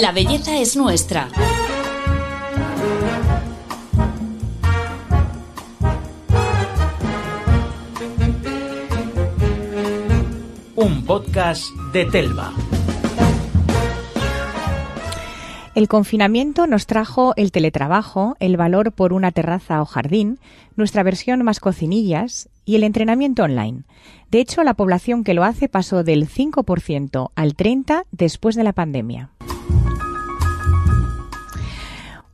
La belleza es nuestra. Un podcast de Telva. El confinamiento nos trajo el teletrabajo, el valor por una terraza o jardín, nuestra versión más cocinillas y el entrenamiento online. De hecho, la población que lo hace pasó del 5% al 30% después de la pandemia.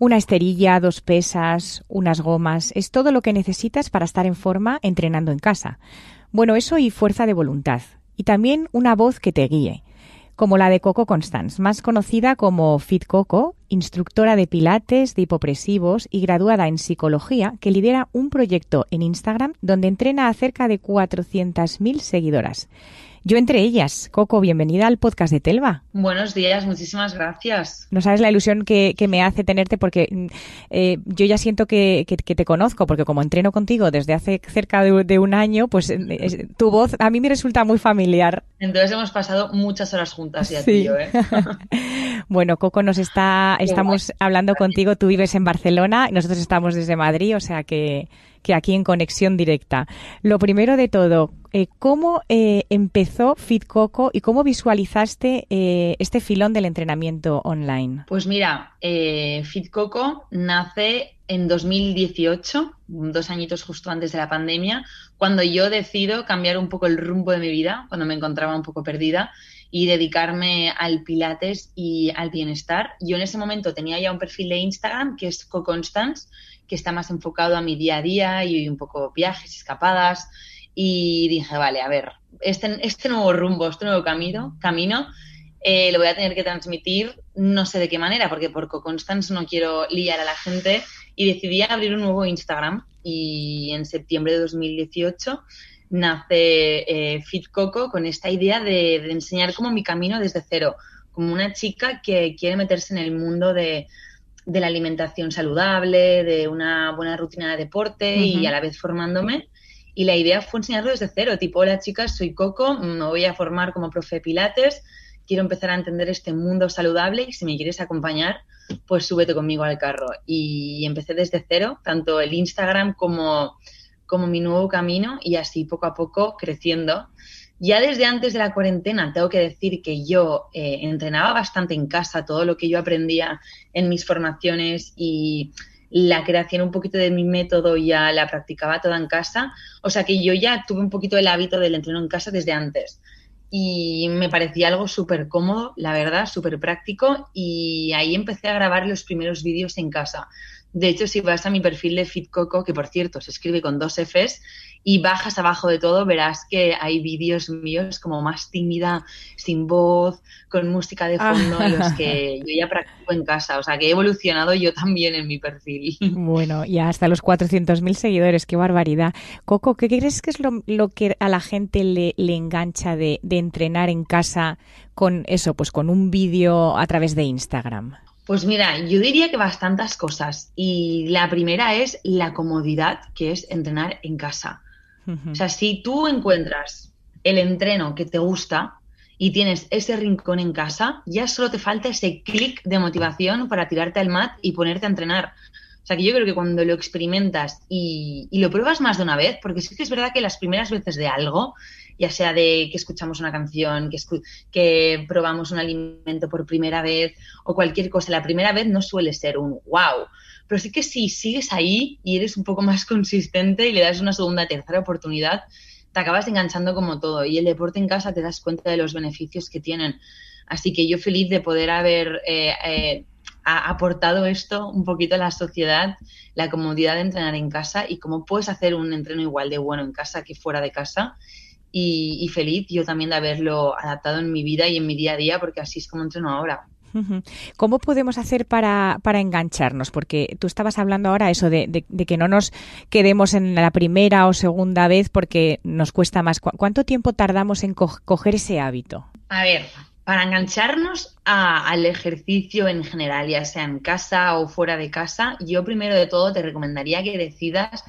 Una esterilla, dos pesas, unas gomas, es todo lo que necesitas para estar en forma entrenando en casa. Bueno, eso y fuerza de voluntad. Y también una voz que te guíe como la de Coco Constance, más conocida como Fit Coco, instructora de pilates, de hipopresivos y graduada en psicología, que lidera un proyecto en Instagram donde entrena a cerca de 400.000 seguidoras. Yo entre ellas. Coco, bienvenida al podcast de Telva. Buenos días, muchísimas gracias. No sabes la ilusión que, me hace tenerte porque mm, eh, yo ya siento que, te conozco, porque como entreno contigo desde hace cerca de, un año, pues eh, tu voz a mí me resulta muy familiar. Entonces hemos pasado muchas horas juntas ya sí. ¿eh? bueno, Coco, nos está, estamos hablando contigo, tú vives en Barcelona, y nosotros estamos desde Madrid, o sea que que aquí en conexión directa. Lo primero de todo, eh, ¿cómo eh, empezó FitCoco y cómo visualizaste eh, este filón del entrenamiento online? Pues mira, FitCoco nace en 2018, dos añitos justo antes de la pandemia, cuando yo decido cambiar un poco el rumbo de mi vida, cuando me encontraba un poco perdida y dedicarme al pilates y al bienestar. Yo en ese momento tenía ya un perfil de Instagram que es CoConstance, que está más enfocado a mi día a día y un poco viajes, escapadas. Y dije, vale, a ver, este, este nuevo rumbo, este nuevo camino, camino eh, lo voy a tener que transmitir, no sé de qué manera, porque por Constance no quiero liar a la gente. Y decidí abrir un nuevo Instagram y en septiembre de 2018 nace eh, Fit Coco con esta idea de, de enseñar como mi camino desde cero, como una chica que quiere meterse en el mundo de, de la alimentación saludable, de una buena rutina de deporte y a la vez formándome. Y la idea fue enseñarlo desde cero, tipo, hola chicas, soy Coco, me voy a formar como profe Pilates, quiero empezar a entender este mundo saludable y si me quieres acompañar, pues súbete conmigo al carro. Y empecé desde cero, tanto el Instagram como, como mi nuevo camino y así poco a poco creciendo. Ya desde antes de la cuarentena tengo que decir que yo eh, entrenaba bastante en casa, todo lo que yo aprendía en mis formaciones y la creación un poquito de mi método ya la practicaba toda en casa. O sea que yo ya tuve un poquito el hábito del entreno en casa desde antes. Y me parecía algo súper cómodo, la verdad, súper práctico. Y ahí empecé a grabar los primeros vídeos en casa. De hecho, si vas a mi perfil de FitCoco, que por cierto se escribe con dos Fs, y bajas abajo de todo, verás que hay vídeos míos como más tímida, sin voz, con música de fondo, ah. los que yo ya practico en casa. O sea, que he evolucionado yo también en mi perfil. Bueno, y hasta los 400.000 seguidores, qué barbaridad. Coco, ¿qué crees que es lo, que a la gente le, engancha de, de entrenar en casa con eso, pues con un vídeo a través de Instagram? Pues mira, yo diría que bastantes cosas. Y la primera es la comodidad que es entrenar en casa. O sea, si tú encuentras el entreno que te gusta y tienes ese rincón en casa, ya solo te falta ese clic de motivación para tirarte al mat y ponerte a entrenar. O sea, que yo creo que cuando lo experimentas y, lo pruebas más de una vez, porque sí que es verdad que las primeras veces de algo ya sea de que escuchamos una canción, que, probamos un alimento por primera vez o cualquier cosa. La primera vez no suele ser un wow, pero sí que si sigues ahí y eres un poco más consistente y le das una segunda, tercera oportunidad, te acabas enganchando como todo. Y el deporte en casa te das cuenta de los beneficios que tienen. Así que yo feliz de poder haber eh, eh, aportado esto un poquito a la sociedad, la comodidad de entrenar en casa y cómo puedes hacer un entreno igual de bueno en casa que fuera de casa y, feliz yo también de haberlo adaptado en mi vida y en mi día a día, porque así es como entreno ahora. ¿Cómo podemos hacer para, para, engancharnos? Porque tú estabas hablando ahora eso de, que no nos quedemos en la primera o segunda vez porque nos cuesta más. ¿Cuánto tiempo tardamos en coger ese hábito? A ver, para engancharnos al ejercicio en general, ya sea en casa o fuera de casa, yo primero de todo te recomendaría que decidas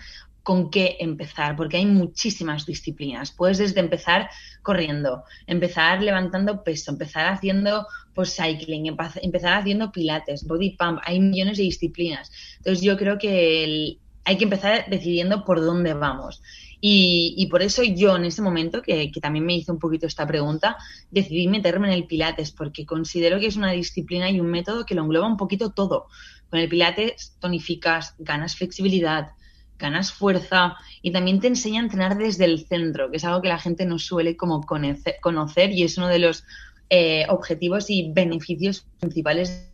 con qué empezar, porque hay muchísimas disciplinas. Puedes desde empezar corriendo, empezar levantando peso, empezar haciendo pues cycling, empezar haciendo pilates, body pump, hay millones de disciplinas. Entonces yo creo que hay que empezar decidiendo por dónde vamos. Y, por eso yo en ese momento, que, también me hizo un poquito esta pregunta, decidí meterme en el Pilates, porque considero que es una disciplina y un método que lo engloba un poquito todo. Con el Pilates tonificas, ganas flexibilidad, ganas fuerza y también te enseña a entrenar desde el centro, que es algo que la gente no suele como conocer, y es uno de los eh, objetivos y beneficios principales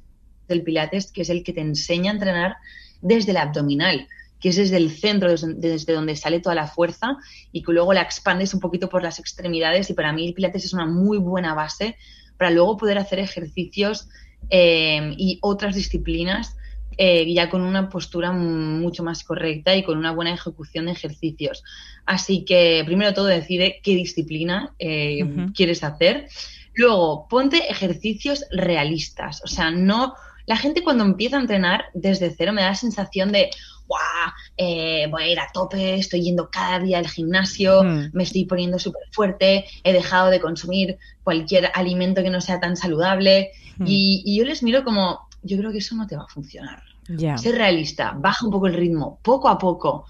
del Pilates, que es el que te enseña a entrenar desde el abdominal que es desde el centro, desde, donde sale toda la fuerza y que luego la expandes un poquito por las extremidades. Y para mí el Pilates es una muy buena base para luego poder hacer ejercicios eh, y otras disciplinas eh, ya con una postura mucho más correcta y con una buena ejecución de ejercicios. Así que primero todo decide qué disciplina eh, quieres hacer. Luego, ponte ejercicios realistas. O sea, no. La gente cuando empieza a entrenar desde cero me da la sensación de, ¡guau! Eh, voy a ir a tope, estoy yendo cada día al gimnasio, me estoy poniendo súper fuerte, he dejado de consumir cualquier alimento que no sea tan saludable. Y, yo les miro como, yo creo que eso no te va a funcionar. Ser realista, baja un poco el ritmo, poco a poco.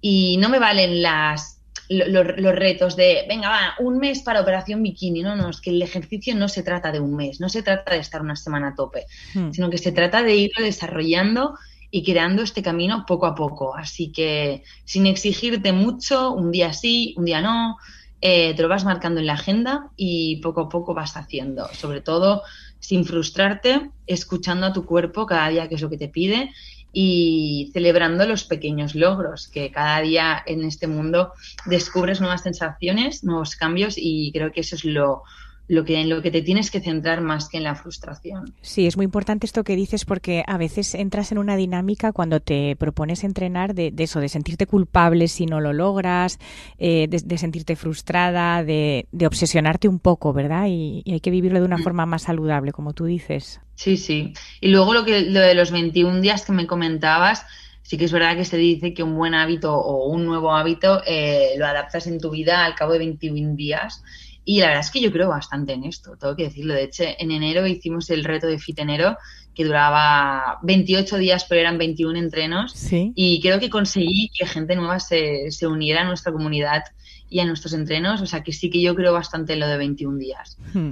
Y no me valen las los, retos de, venga, va, un mes para operación bikini. No, no, es que el ejercicio no se trata de un mes, no se trata de estar una semana a tope, hmm. sino que se trata de irlo desarrollando y creando este camino poco a poco. Así que sin exigirte mucho, un día sí, un día no, eh, te lo vas marcando en la agenda y poco a poco vas haciendo. Sobre todo sin frustrarte, escuchando a tu cuerpo cada día que es lo que te pide y celebrando los pequeños logros, que cada día en este mundo descubres nuevas sensaciones, nuevos cambios y creo que eso es lo, lo que, en lo que te tienes que centrar más que en la frustración. Sí, es muy importante esto que dices porque a veces entras en una dinámica cuando te propones entrenar de, eso, de sentirte culpable si no lo logras, eh, de, sentirte frustrada, de, obsesionarte un poco, ¿verdad? Y, hay que vivirlo de una mm. forma más saludable, como tú dices. Sí, sí. Y luego lo, que, lo de los 21 días que me comentabas, sí que es verdad que se dice que un buen hábito o un nuevo hábito eh, lo adaptas en tu vida al cabo de 21 días y la verdad es que yo creo bastante en esto, tengo que decirlo. De hecho, en enero hicimos el reto de Fit Enero, que duraba 28 días, pero eran 21 entrenos. Y creo que conseguí que gente nueva se, se uniera a nuestra comunidad y a nuestros entrenos. O sea que sí que yo creo bastante en lo de 21 días. Hmm.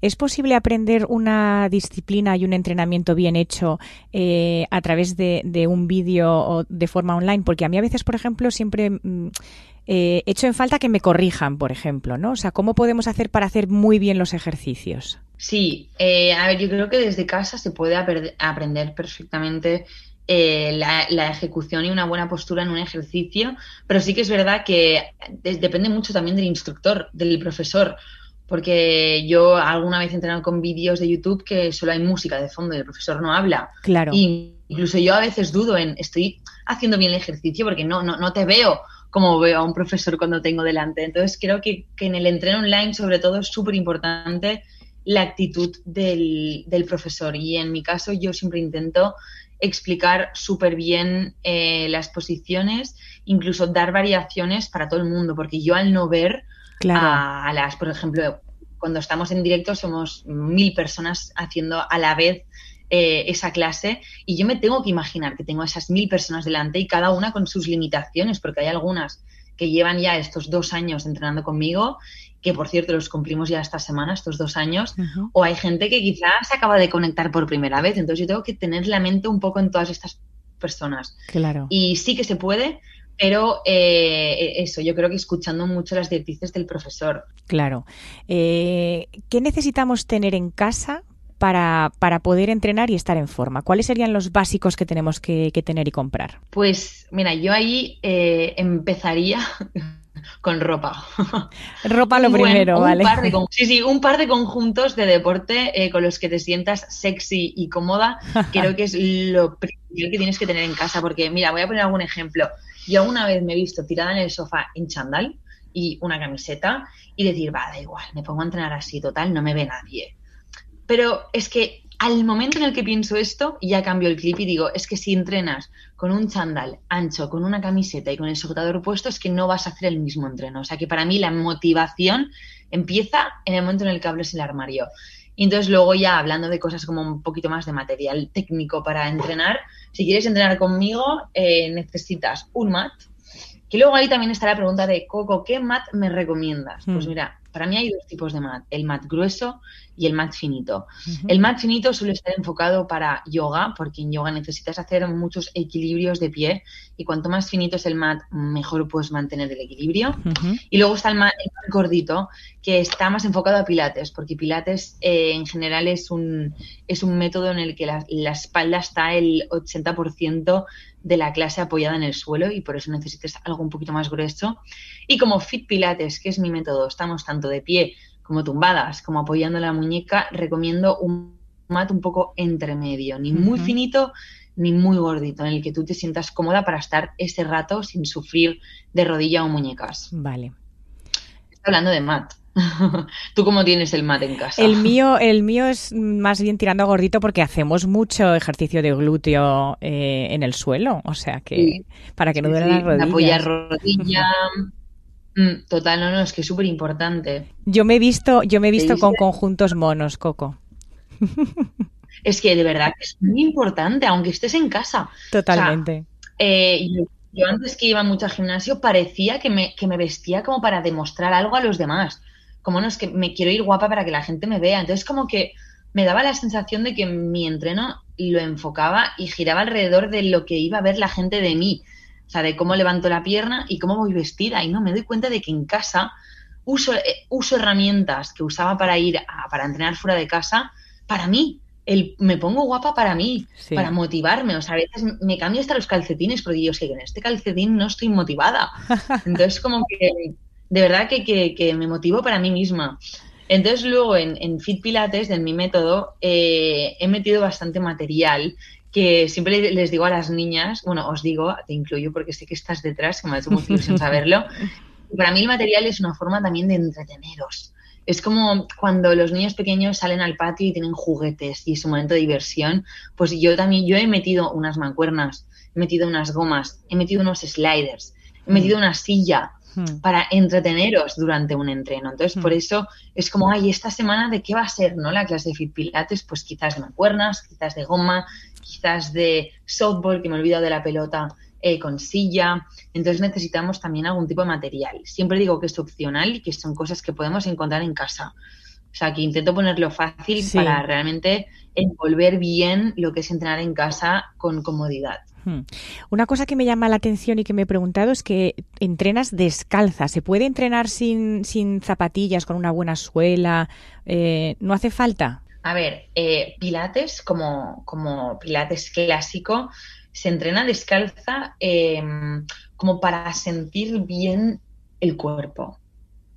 ¿Es posible aprender una disciplina y un entrenamiento bien hecho eh, a través de, de un vídeo o de forma online? Porque a mí a veces, por ejemplo, siempre... Mm, eh, hecho en falta que me corrijan, por ejemplo, ¿no? O sea, ¿cómo podemos hacer para hacer muy bien los ejercicios? Sí, eh, a ver, yo creo que desde casa se puede aprender perfectamente eh, la, ejecución y una buena postura en un ejercicio, pero sí que es verdad que depende mucho también del instructor, del profesor, porque yo alguna vez he entrenado con vídeos de YouTube que solo hay música de fondo y el profesor no habla. Claro. Y incluso yo a veces dudo en, estoy haciendo bien el ejercicio porque no, no, no te veo como veo a un profesor cuando tengo delante. Entonces creo que, en el entreno online sobre todo es súper importante la actitud del, profesor y en mi caso yo siempre intento explicar súper bien eh, las posiciones, incluso dar variaciones para todo el mundo, porque yo al no ver a, las, por ejemplo, cuando estamos en directo somos mil personas haciendo a la vez eh, esa clase y yo me tengo que imaginar que tengo esas mil personas delante y cada una con sus limitaciones, porque hay algunas que llevan ya estos dos años entrenando conmigo, que por cierto los cumplimos ya esta semana, estos dos años, o hay gente que quizás se acaba de conectar por primera vez, entonces yo tengo que tener la mente un poco en todas estas personas. Claro. Y sí que se puede, pero eh, eso, yo creo que escuchando mucho las directrices del profesor. Claro. Eh, ¿Qué necesitamos tener en casa para, para, poder entrenar y estar en forma? ¿Cuáles serían los básicos que tenemos que, tener y comprar? Pues mira, yo ahí eh, empezaría con ropa. Ropa lo primero, ¿vale? sí, sí, un par de conjuntos de deporte eh, con los que te sientas sexy y cómoda, creo que es lo primero que tienes que tener en casa, porque mira, voy a poner algún ejemplo. Yo una vez me he visto tirada en el sofá en chandal y una camiseta y decir, va, da igual, me pongo a entrenar así, total, no me ve nadie pero es que al momento en el que pienso esto, ya cambio el clip y digo, es que si entrenas con un chándal ancho, con una camiseta y con el sujetador puesto, es que no vas a hacer el mismo entreno. O sea que para mí la motivación empieza en el momento en el que abres el armario. Y entonces luego ya hablando de cosas como un poquito más de material técnico para entrenar, si quieres entrenar conmigo eh, necesitas un mat. Que luego ahí también está la pregunta de, Coco, ¿qué mat me recomiendas? Pues mm. mira, para mí hay dos tipos de mat, el mat grueso y el mat finito. El mat finito suele estar enfocado para yoga, porque en yoga necesitas hacer muchos equilibrios de pie y cuanto más finito es el mat, mejor puedes mantener el equilibrio. Y luego está el mat, gordito, que está más enfocado a pilates, porque pilates eh, en general es un, es un método en el que la, la espalda está el 80% de la clase apoyada en el suelo y por eso necesitas algo un poquito más grueso. Y como Fit Pilates, que es mi método, estamos tanto de pie como tumbadas, como apoyando la muñeca, recomiendo un mat un poco entre medio, ni muy finito ni muy gordito, en el que tú te sientas cómoda para estar ese rato sin sufrir de rodilla o muñecas. Vale. Estoy hablando de mat. ¿Tú cómo tienes el mat en casa? El mío, el mío es más bien tirando a gordito porque hacemos mucho ejercicio de glúteo eh, en el suelo, o sea que para que no duele las rodillas. Apoyar rodilla. Mm, total, no, no, es que es súper importante. Yo me he visto, yo me he visto con conjuntos monos, Coco. Es que de verdad es muy importante, aunque estés en casa. Totalmente. Eh, yo, antes que iba mucho al gimnasio parecía que me, que me vestía como para demostrar algo a los demás como no es que me quiero ir guapa para que la gente me vea. Entonces como que me daba la sensación de que mi entreno lo enfocaba y giraba alrededor de lo que iba a ver la gente de mí. O sea, de cómo levanto la pierna y cómo voy vestida. Y no me doy cuenta de que en casa uso, eh, uso herramientas que usaba para ir a, para entrenar fuera de casa para mí. El, me pongo guapa para mí, para motivarme. O sea, a veces me cambio hasta los calcetines porque yo sé que en este calcetín no estoy motivada. Entonces, como que de verdad que, me motivo para mí misma. Entonces luego en, Fit Pilates, en mi método, eh, he metido bastante material que siempre les digo a las niñas, bueno, os digo, te incluyo porque sé que estás detrás, que me ha hecho mucha ilusión saberlo. Para mí el material es una forma también de entreteneros. Es como cuando los niños pequeños salen al patio y tienen juguetes y es un momento de diversión, pues yo también, yo he metido unas mancuernas, he metido unas gomas, he metido unos sliders, he metido mm. una silla, Hmm. para entreteneros durante un entreno. Entonces, por hmm. eso es como, ay, esta semana de qué va a ser, ¿no? La clase de Fit Pilates, pues quizás de mancuernas, quizás de goma, quizás de softball, que me he olvidado de la pelota eh, con silla. Entonces necesitamos también algún tipo de material. Siempre digo que es opcional y que son cosas que podemos encontrar en casa. O sea, que intento ponerlo fácil para realmente envolver bien lo que es entrenar en casa con comodidad. Hmm. Una cosa que me llama la atención y que me he preguntado es que entrenas descalza. ¿Se puede entrenar sin, sin zapatillas, con una buena suela? Eh, ¿No hace falta? A ver, eh, Pilates, como, como Pilates clásico, se entrena descalza em, como para sentir bien el cuerpo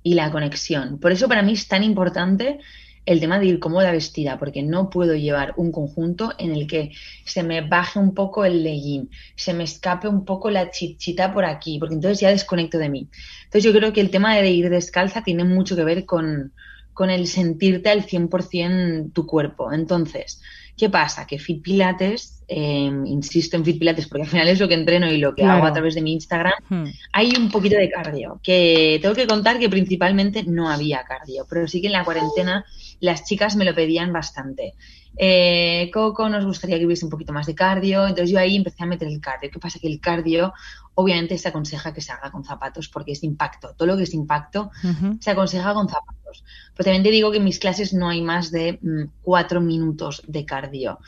y la conexión. Por eso para mí es tan importante el tema de ir cómoda vestida, porque no puedo llevar un conjunto en el que se me baje un poco el legging, se me escape un poco la chichita por aquí, porque entonces ya desconecto de mí. Entonces yo creo que el tema de ir descalza tiene mucho que ver con, con el sentirte al 100% tu cuerpo. Entonces, ¿qué pasa? Que Fit Pilates, em, insisto en Fit Pilates porque al final es lo que entreno y lo que hago a través de mi Instagram, hmm. hay un poquito de cardio, que tengo que contar que principalmente no había cardio, pero sí que en la cuarentena las chicas me lo pedían bastante. Eh, Coco, nos gustaría que hubiese un poquito más de cardio, entonces yo ahí empecé a meter el cardio. ¿Qué pasa? Que el cardio obviamente se aconseja que se haga con zapatos porque es impacto. Todo lo que es impacto se aconseja con zapatos. Pero también te digo que en mis clases no hay más de mm, cuatro minutos de cardio.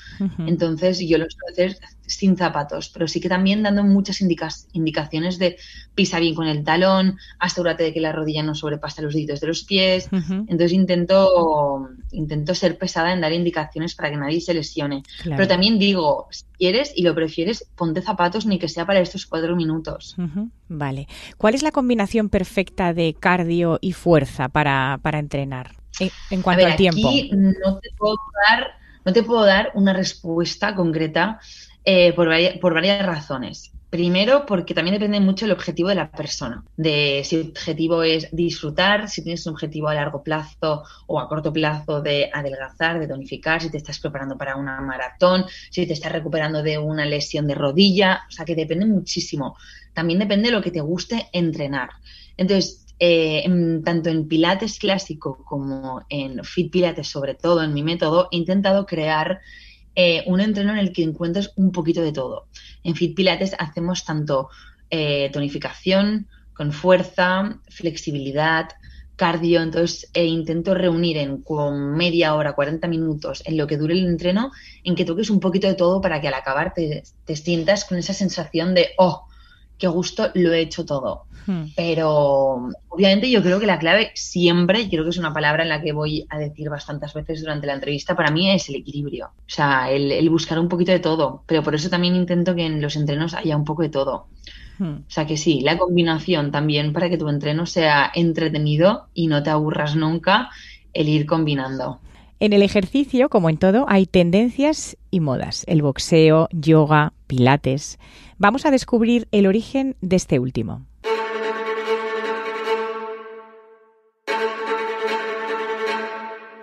Entonces yo lo suelo hacer sin zapatos, pero sí que también dando muchas indicaciones de pisa bien con el talón, asegúrate de que la rodilla no sobrepase los deditos de los pies. Entonces intento, intento ser pesada en dar indicaciones para que nadie se lesione. Pero también digo, si quieres y lo prefieres, ponte zapatos ni que sea para estos cuatro minutos. Vale. ¿Cuál es la combinación perfecta de cardio y fuerza para, entrenar en, cuanto al tiempo? Aquí no te puedo dar, no te puedo dar una respuesta concreta eh, por, varias, por varias razones. Primero, porque también depende mucho del objetivo de la persona, de si el objetivo es disfrutar, si tienes un objetivo a largo plazo o a corto plazo de adelgazar, de tonificar, si te estás preparando para una maratón, si te estás recuperando de una lesión de rodilla, o sea que depende muchísimo. También depende de lo que te guste entrenar. Entonces, eh, tanto en Pilates clásico como en Fit Pilates, sobre todo en mi método, he intentado crear eh, un entreno en el que encuentres un poquito de todo. En Fit Pilates hacemos tanto eh, tonificación con fuerza, flexibilidad, cardio, entonces eh, intento reunir en con media hora, 40 minutos, en lo que dure el entreno, en que toques un poquito de todo para que al acabar te, te sientas con esa sensación de, oh, qué gusto, lo he hecho todo. Hmm. Pero obviamente yo creo que la clave siempre, y creo que es una palabra en la que voy a decir bastantes veces durante la entrevista, para mí es el equilibrio. O sea, el, buscar un poquito de todo. Pero por eso también intento que en los entrenos haya un poco de todo. Hmm. O sea que sí, la combinación también para que tu entreno sea entretenido y no te aburras nunca el ir combinando. En el ejercicio, como en todo, hay tendencias y modas. El boxeo, yoga, pilates. Vamos a descubrir el origen de este último.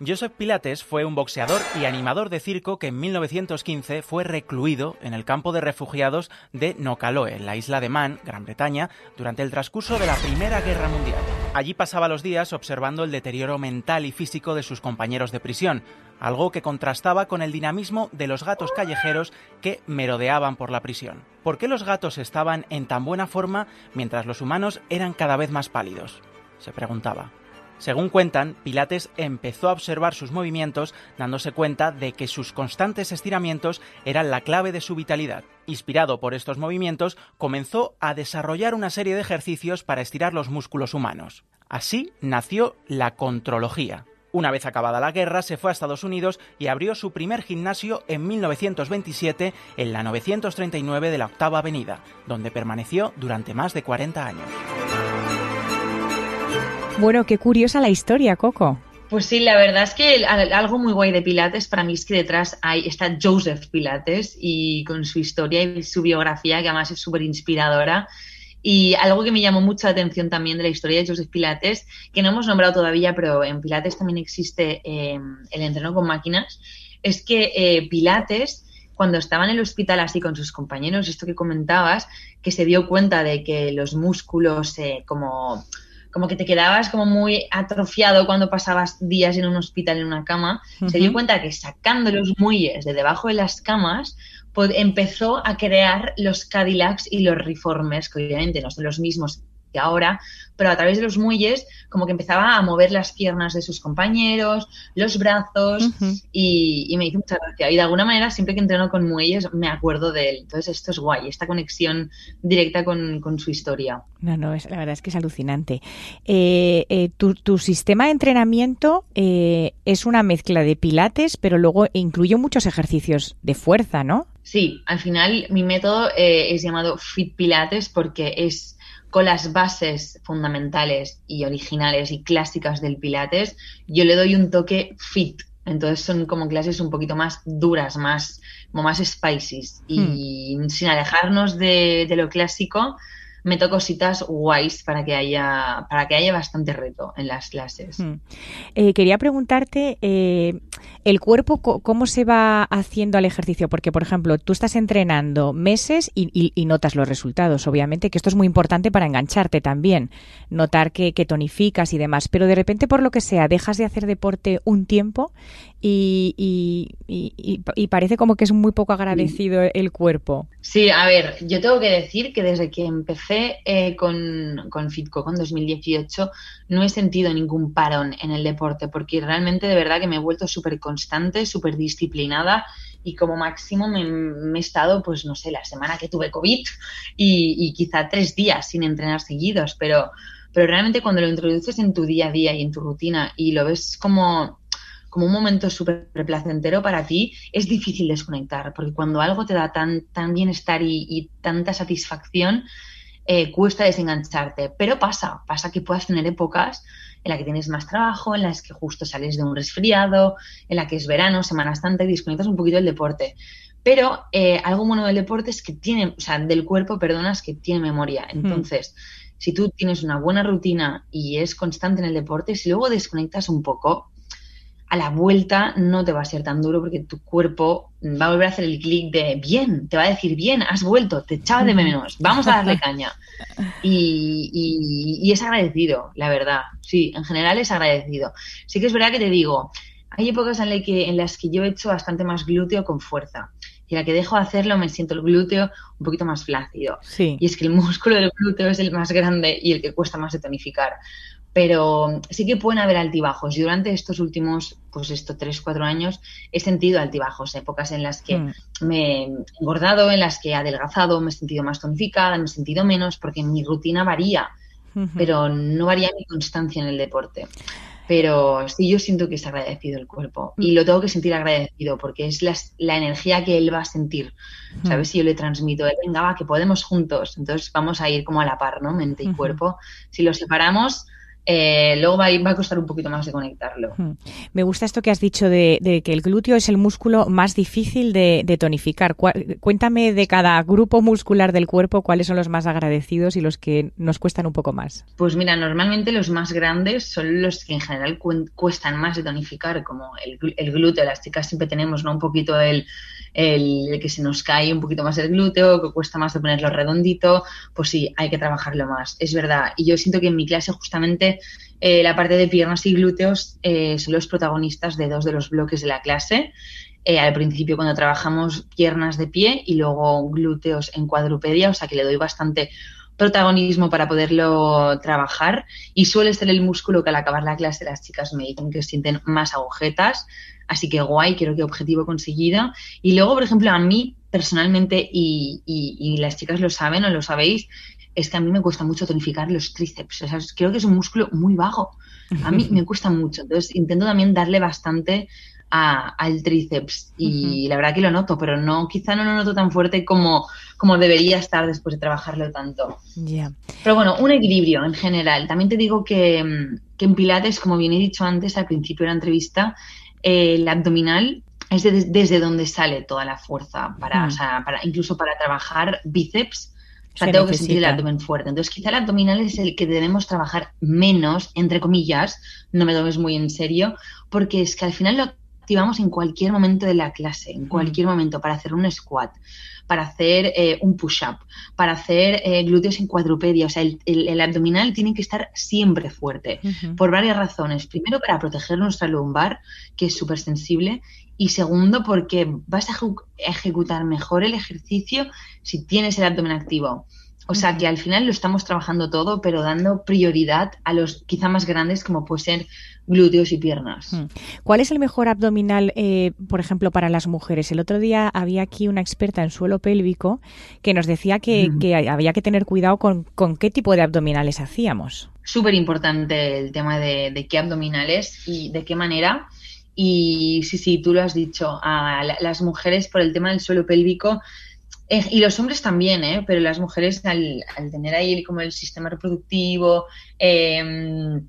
Joseph Pilates fue un boxeador y animador de circo que en 1915 fue recluido en el campo de refugiados de Nokaloe, en la isla de Man, Gran Bretaña, durante el transcurso de la Primera Guerra Mundial. Allí pasaba los días observando el deterioro mental y físico de sus compañeros de prisión, algo que contrastaba con el dinamismo de los gatos callejeros que merodeaban por la prisión. ¿Por qué los gatos estaban en tan buena forma mientras los humanos eran cada vez más pálidos? Se preguntaba. Según cuentan, Pilates empezó a observar sus movimientos dándose cuenta de que sus constantes estiramientos eran la clave de su vitalidad. Inspirado por estos movimientos, comenzó a desarrollar una serie de ejercicios para estirar los músculos humanos. Así nació la contrología. Una vez acabada la guerra, se fue a Estados Unidos y abrió su primer gimnasio en 1927 en la 939 de la Octava Avenida, donde permaneció durante más de 40 años. Bueno, qué curiosa la historia, Coco. Pues sí, la verdad es que algo muy guay de Pilates para mí es que detrás hay, está Joseph Pilates y con su historia y su biografía, que además es súper inspiradora. Y algo que me llamó mucha atención también de la historia de Joseph Pilates, que no hemos nombrado todavía, pero en Pilates también existe em, el entreno con máquinas, es que eh, Pilates, cuando estaba en el hospital así con sus compañeros, esto que comentabas, que se dio cuenta de que los músculos eh, como como que te quedabas como muy atrofiado cuando pasabas días en un hospital en una cama, se dio cuenta que sacando los muelles de debajo de las camas, empezó a crear los Cadillacs y los Reformers, que obviamente no son los mismos ahora, pero a través de los muelles como que empezaba a mover las piernas de sus compañeros, los brazos y, me hizo mucha gracia. Y de alguna manera siempre que entreno con muelles me acuerdo de él. Entonces esto es guay, esta conexión directa con, su historia. No, no, es, la verdad es que es alucinante. Eh, eh, tu, sistema de entrenamiento eh, es una mezcla de pilates, pero luego incluye muchos ejercicios de fuerza, ¿no? Sí, al final mi método es llamado Fit Pilates porque es con las bases fundamentales y originales y clásicas del Pilates, yo le doy un toque fit. Entonces son como clases un poquito más duras, más, como más spices. Y hmm. sin alejarnos de, de lo clásico, meto cositas guays para que haya, para que haya bastante reto en las clases. Hmm. Eh, quería preguntarte, eh, ¿el cuerpo cómo se va haciendo al ejercicio? Porque, por ejemplo, tú estás entrenando meses y, notas los resultados, obviamente, que esto es muy importante para engancharte también, notar que, tonificas y demás, pero de repente, por lo que sea, dejas de hacer deporte un tiempo y, y parece como que es muy poco agradecido el cuerpo. Sí, a ver, yo tengo que decir que desde que empecé eh, con, con FitCo en 2018 no he sentido ningún parón en el deporte porque realmente de verdad que me he vuelto súper constante, súper disciplinada y como máximo me, he estado, pues no sé, la semana que tuve COVID y, quizá tres días sin entrenar seguidos, pero, pero realmente cuando lo introduces en tu día a día y en tu rutina y lo ves como como un momento súper placentero para ti, es difícil desconectar, porque cuando algo te da tan, tan bienestar y tanta satisfacción, eh, cuesta desengancharte, pero pasa, pasa que puedas tener épocas en las que tienes más trabajo, en las que justo sales de un resfriado, en la que es verano, Semana Santa y desconectas un poquito del deporte. Pero eh, algo bueno del deporte es que tiene, o sea, del cuerpo, perdonas, que tiene memoria. Hmm. Entonces, si tú tienes una buena rutina y es constante en el deporte, si luego desconectas un poco, a la vuelta no te va a ser tan duro porque tu cuerpo va a volver a hacer el clic de bien, te va a decir bien, has vuelto, te echaba de menos, vamos a darle caña. Y, es agradecido, la verdad. Sí, en general es agradecido. Sí que es verdad que te digo, hay épocas en, que, en las que yo he hecho bastante más glúteo con fuerza. Y la que dejo de hacerlo me siento el glúteo un poquito más flácido. Sí. Y es que el músculo del glúteo es el más grande y el que cuesta más de tonificar pero sí que pueden haber altibajos. Y durante estos últimos, pues estos tres, cuatro años, he sentido altibajos, épocas en las que mm. me he engordado, en las que he adelgazado, me he sentido más tonificada, me he sentido menos, porque mi rutina varía, pero no varía mi constancia en el deporte. Pero sí, yo siento que es agradecido el cuerpo y lo tengo que sentir agradecido porque es la, energía que él va a sentir. ¿Sabes? Si yo le transmito, venga, va, que podemos juntos. Entonces vamos a ir como a la par, ¿no? Mente y cuerpo. Si lo separamos, eh, luego va a, va a, costar un poquito más de conectarlo. Hmm. Me gusta esto que has dicho de, que el glúteo es el músculo más difícil de, tonificar. cuéntame de cada grupo muscular del cuerpo cuáles son los más agradecidos y los que nos cuestan un poco más. Pues mira, normalmente los más grandes son los que en general cuestan más de tonificar, como el, el glúteo. Las chicas siempre tenemos ¿no? un poquito el el, que se nos cae un poquito más el glúteo, que cuesta más de ponerlo redondito, pues sí, hay que trabajarlo más, es verdad. Y yo siento que en mi clase justamente eh, la parte de piernas y glúteos eh, son los protagonistas de dos de los bloques de la clase. Eh, al principio cuando trabajamos piernas de pie y luego glúteos en cuadrupedia, o sea que le doy bastante protagonismo para poderlo trabajar y suele ser el músculo que al acabar la clase las chicas me dicen que sienten más agujetas, Así que guay, creo que objetivo conseguido. Y luego, por ejemplo, a mí personalmente, y, las chicas lo saben o lo sabéis, es que a mí me cuesta mucho tonificar los tríceps. O sea, creo que es un músculo muy bajo. A mí me cuesta mucho. Entonces, intento también darle bastante al tríceps. Y la verdad que lo noto, pero no, quizá no lo noto tan fuerte como, como debería estar después de trabajarlo tanto. Pero bueno, un equilibrio en general. También te digo que, que en Pilates, como bien he dicho antes al principio de la entrevista, el abdominal es desde donde sale toda la fuerza, para, hmm. para incluso para trabajar bíceps. O sea, tengo que sentir el abdomen fuerte. Entonces, quizá el abdominal es el que debemos trabajar menos, entre comillas, no me tomes muy en serio, porque es que al final lo activamos en cualquier momento de la clase, en cualquier hmm. momento, para hacer un squat, para hacer eh, un push-up, para hacer eh, glúteos en cuadrupedia. O sea, el, abdominal tiene que estar siempre fuerte por varias razones. Primero, para proteger nuestra lumbar, que es súper sensible. Y segundo, porque vas a ejecutar mejor el ejercicio si tienes el abdomen activo. O sea que al final lo estamos trabajando todo, pero dando prioridad a los quizá más grandes como puede ser glúteos y piernas. ¿Cuál es el mejor abdominal, eh, por ejemplo, para las mujeres? El otro día había aquí una experta en suelo pélvico que nos decía que, había que tener cuidado con, qué tipo de abdominales hacíamos. Súper importante el tema de, qué abdominales y de qué manera. Y sí, sí, tú lo has dicho, a las mujeres por el tema del suelo pélvico eh, y los hombres también, ¿eh? pero las mujeres al, tener ahí como el sistema reproductivo, eh,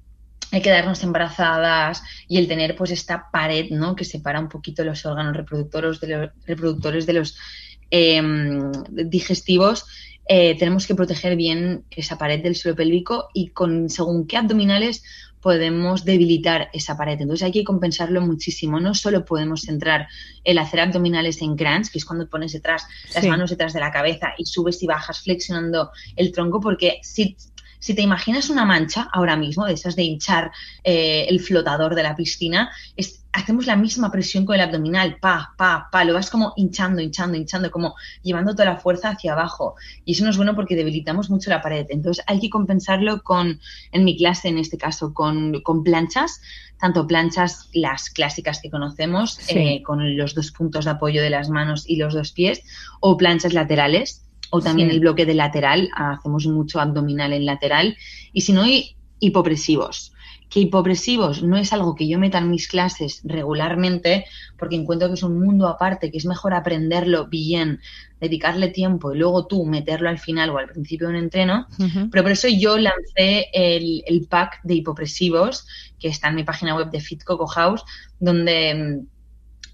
el quedarnos embarazadas y el tener pues esta pared ¿no? que separa un poquito los órganos reproductores de los, reproductores de los em, digestivos, eh, tenemos que proteger bien esa pared del suelo pélvico y con según qué abdominales podemos debilitar esa pared. Entonces hay que compensarlo muchísimo. No solo podemos centrar el hacer abdominales en crunch, que es cuando pones detrás las manos detrás de la cabeza y subes y bajas flexionando el tronco, porque si si te imaginas una mancha ahora mismo, de esas de hinchar eh, el flotador de la piscina, hacemos la misma presión con el abdominal, pa, pa, pa, lo vas como hinchando, hinchando, hinchando, como llevando toda la fuerza hacia abajo. Y eso no es bueno porque debilitamos mucho la pared. Entonces hay que compensarlo con, en mi clase en este caso, con, planchas, tanto planchas las clásicas que conocemos, eh, con los dos puntos de apoyo de las manos y los dos pies, o planchas laterales o también el bloque de lateral, hacemos mucho abdominal en lateral, y si no, hay hipopresivos. Que hipopresivos no es algo que yo meta en mis clases regularmente, porque encuentro que es un mundo aparte, que es mejor aprenderlo bien, dedicarle tiempo y luego tú meterlo al final o al principio de un entreno. Pero por eso yo lancé el, el pack de hipopresivos, que está en mi página web de Fit Coco House, donde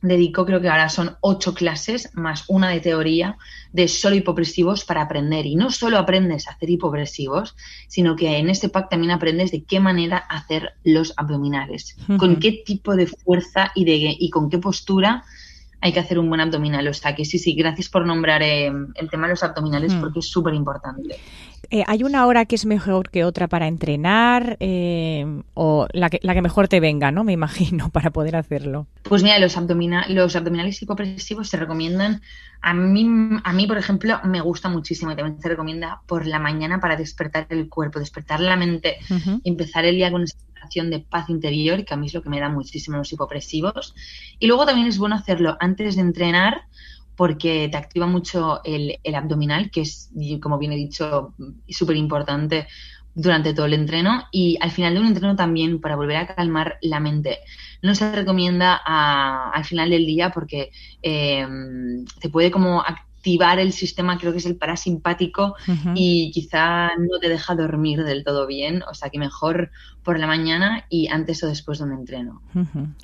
dedico, creo que ahora son ocho clases más una de teoría de solo hipopresivos para aprender. Y no solo aprendes a hacer hipopresivos, sino que en este pack también aprendes de qué manera hacer los abdominales, con qué tipo de fuerza y, de, y con qué postura hay que hacer un buen abdominal. O sea que sí, sí, gracias por nombrar eh, el tema de los abdominales porque es súper importante. Eh, ¿Hay una hora que es mejor que otra para entrenar eh, o la que, la que mejor te venga, ¿no? Me imagino, para poder hacerlo. Pues mira, los, los abdominales hipopresivos se recomiendan. A mí, a mí, por ejemplo, me gusta muchísimo y también se recomienda por la mañana para despertar el cuerpo, despertar la mente, empezar el día con esa sensación de paz interior, que a mí es lo que me da muchísimo los hipopresivos. Y luego también es bueno hacerlo antes de entrenar porque te activa mucho el, abdominal, que es, como bien he dicho, súper importante durante todo el entreno y al final de un entreno también para volver a calmar la mente. No se recomienda al final del día porque eh, te puede como activar el sistema, creo que es el parasimpático, y quizá no te deja dormir del todo bien. O sea que mejor por la mañana y antes o después de un entreno.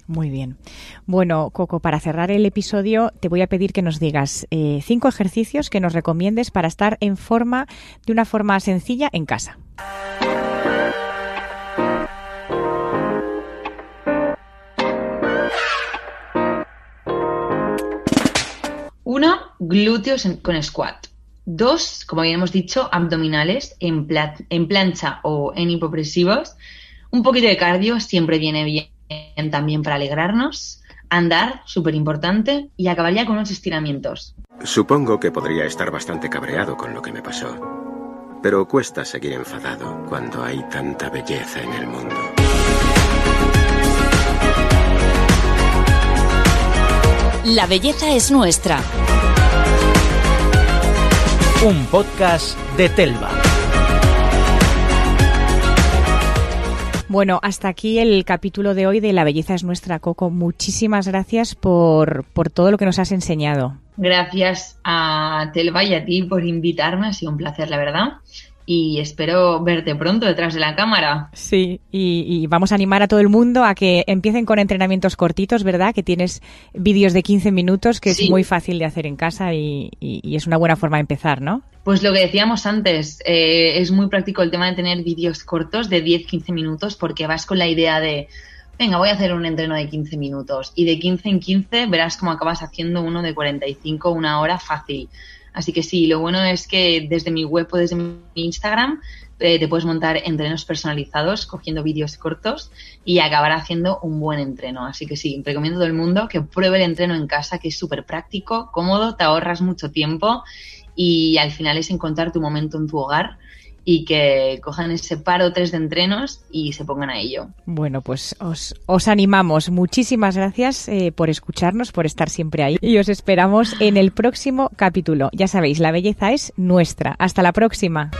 Muy bien. Bueno, Coco, para cerrar el episodio, te voy a pedir que nos digas eh, cinco ejercicios que nos recomiendes para estar en forma de una forma sencilla en casa. Uno, glúteos con squat. Dos, como habíamos dicho, abdominales en, plancha o en hipopresivos. Un poquito de cardio siempre viene bien también para alegrarnos. Andar, súper importante. Y acabaría con unos estiramientos. Supongo que podría estar bastante cabreado con lo que me pasó. Pero cuesta seguir enfadado cuando hay tanta belleza en el mundo. La belleza es nuestra. Un podcast de Telva. Bueno, hasta aquí el capítulo de hoy de La belleza es nuestra, Coco. Muchísimas gracias por, por todo lo que nos has enseñado. Gracias a Telva y a ti por invitarme, ha sido un placer, la verdad y espero verte pronto detrás de la cámara. Sí, y, vamos a animar a todo el mundo a que empiecen con entrenamientos cortitos, ¿verdad? Que tienes vídeos de 15 minutos que es muy fácil de hacer en casa y, es una buena forma de empezar, ¿no? Pues lo que decíamos antes, eh, es muy práctico el tema de tener vídeos cortos de 10-15 minutos porque vas con la idea de, venga, voy a hacer un entreno de 15 minutos y de 15 en 15 verás cómo acabas haciendo uno de 45, una hora fácil Así que sí, lo bueno es que desde mi web o desde mi Instagram eh, te puedes montar entrenos personalizados cogiendo vídeos cortos y acabar haciendo un buen entreno. Así que sí, recomiendo a todo el mundo que pruebe el entreno en casa, que es súper práctico, cómodo, te ahorras mucho tiempo y al final es encontrar tu momento en tu hogar y que cojan ese par o tres de entrenos y se pongan a ello. Bueno, pues os, os animamos. Muchísimas gracias eh, por escucharnos, por estar siempre ahí y os esperamos en el próximo capítulo. Ya sabéis, la belleza es nuestra. Hasta la próxima.